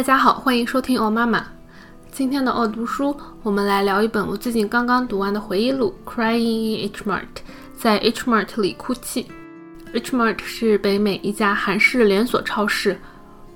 大家好，欢迎收听哦妈妈。今天的哦读书，我们来聊一本我最近刚刚读完的回忆录《Crying in H Mart》，在 H Mart 里哭泣。H Mart 是北美一家韩式连锁超市，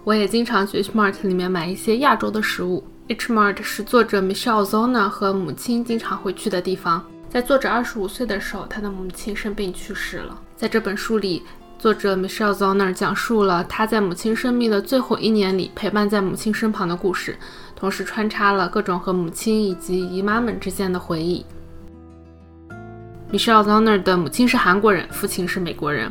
我也经常去 H Mart 里面买一些亚洲的食物。H Mart 是作者 Michelle Zona 和母亲经常会去的地方。在作者二十五岁的时候，他的母亲生病去世了。在这本书里。作者 Michelle Zoner 讲述了他在母亲生命的最后一年里陪伴在母亲身旁的故事，同时穿插了各种和母亲以及姨妈们之间的回忆。Michelle Zoner 的母亲是韩国人，父亲是美国人。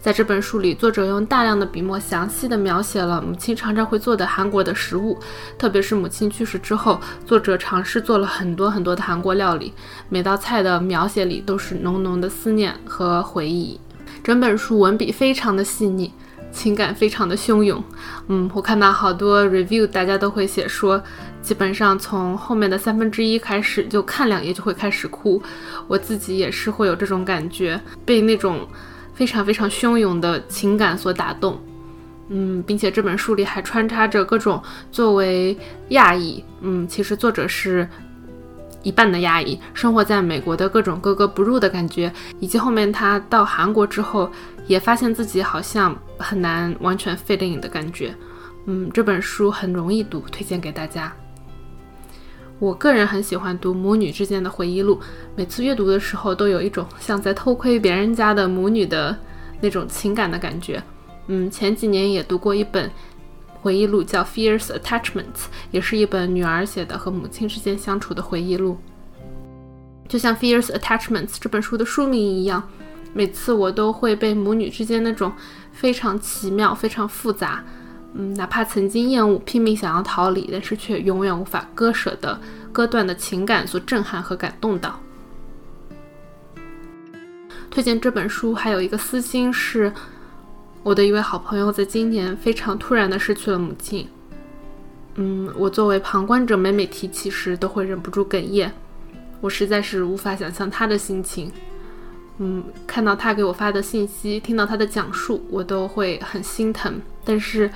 在这本书里，作者用大量的笔墨详细的描写了母亲常常会做的韩国的食物，特别是母亲去世之后，作者尝试做了很多很多的韩国料理，每道菜的描写里都是浓浓的思念和回忆。整本书文笔非常的细腻，情感非常的汹涌。嗯，我看到好多 review，大家都会写说，基本上从后面的三分之一开始就看两页就会开始哭。我自己也是会有这种感觉，被那种。非常非常汹涌的情感所打动，嗯，并且这本书里还穿插着各种作为亚裔，嗯，其实作者是一半的压抑，生活在美国的各种格格不入的感觉，以及后面他到韩国之后，也发现自己好像很难完全 fit in 的感觉，嗯，这本书很容易读，推荐给大家。我个人很喜欢读母女之间的回忆录，每次阅读的时候都有一种像在偷窥别人家的母女的那种情感的感觉。嗯，前几年也读过一本回忆录，叫《Fierce Attachments》，也是一本女儿写的和母亲之间相处的回忆录。就像《Fierce Attachments》这本书的书名一样，每次我都会被母女之间那种非常奇妙、非常复杂。嗯，哪怕曾经厌恶、拼命想要逃离，但是却永远无法割舍的、割断的情感所震撼和感动到。推荐这本书还有一个私心是，我的一位好朋友在今年非常突然的失去了母亲。嗯，我作为旁观者，每每提起时都会忍不住哽咽。我实在是无法想象他的心情。嗯，看到他给我发的信息，听到他的讲述，我都会很心疼。但是。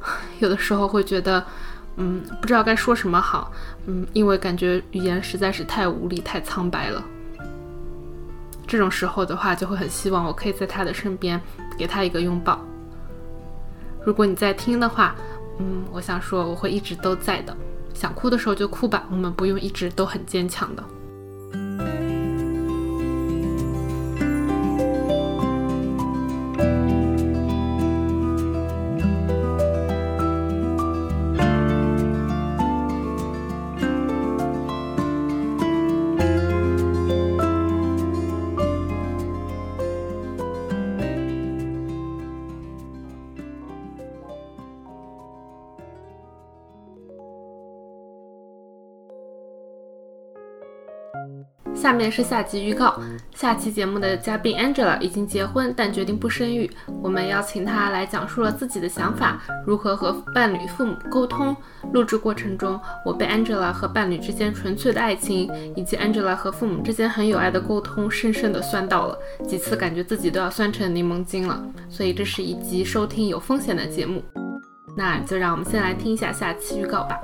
有的时候会觉得，嗯，不知道该说什么好，嗯，因为感觉语言实在是太无力、太苍白了。这种时候的话，就会很希望我可以在他的身边，给他一个拥抱。如果你在听的话，嗯，我想说我会一直都在的。想哭的时候就哭吧，我们不用一直都很坚强的。下面是下集预告。下期节目的嘉宾 Angela 已经结婚，但决定不生育。我们邀请她来讲述了自己的想法，如何和伴侣、父母沟通。录制过程中，我被 Angela 和伴侣之间纯粹的爱情，以及 Angela 和父母之间很有爱的沟通，深深的酸到了，几次感觉自己都要酸成柠檬精了。所以这是一集收听有风险的节目。那就让我们先来听一下下期预告吧。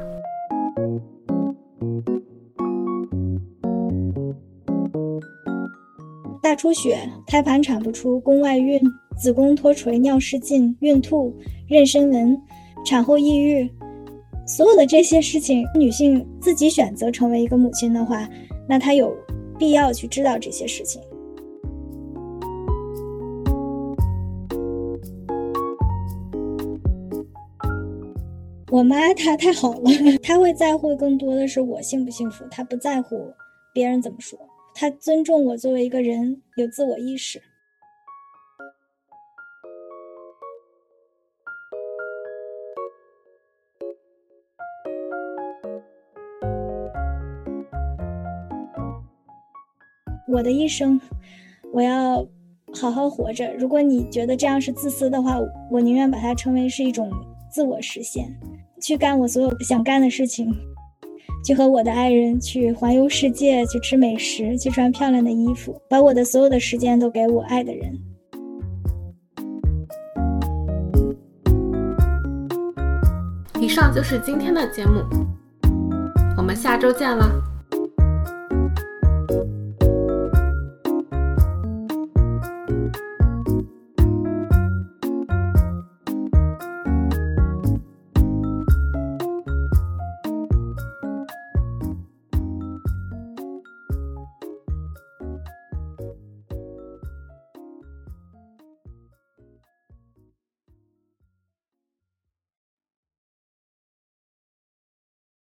大出血，胎盘产不出，宫外孕，子宫脱垂，尿失禁，孕吐，妊娠纹，产后抑郁，所有的这些事情，女性自己选择成为一个母亲的话，那她有必要去知道这些事情。我妈她太好了，她会在乎更多的是我幸不幸福，她不在乎别人怎么说。他尊重我作为一个人有自我意识。我的一生，我要好好活着。如果你觉得这样是自私的话，我宁愿把它称为是一种自我实现，去干我所有不想干的事情。去和我的爱人去环游世界，去吃美食，去穿漂亮的衣服，把我的所有的时间都给我爱的人。以上就是今天的节目，我们下周见了。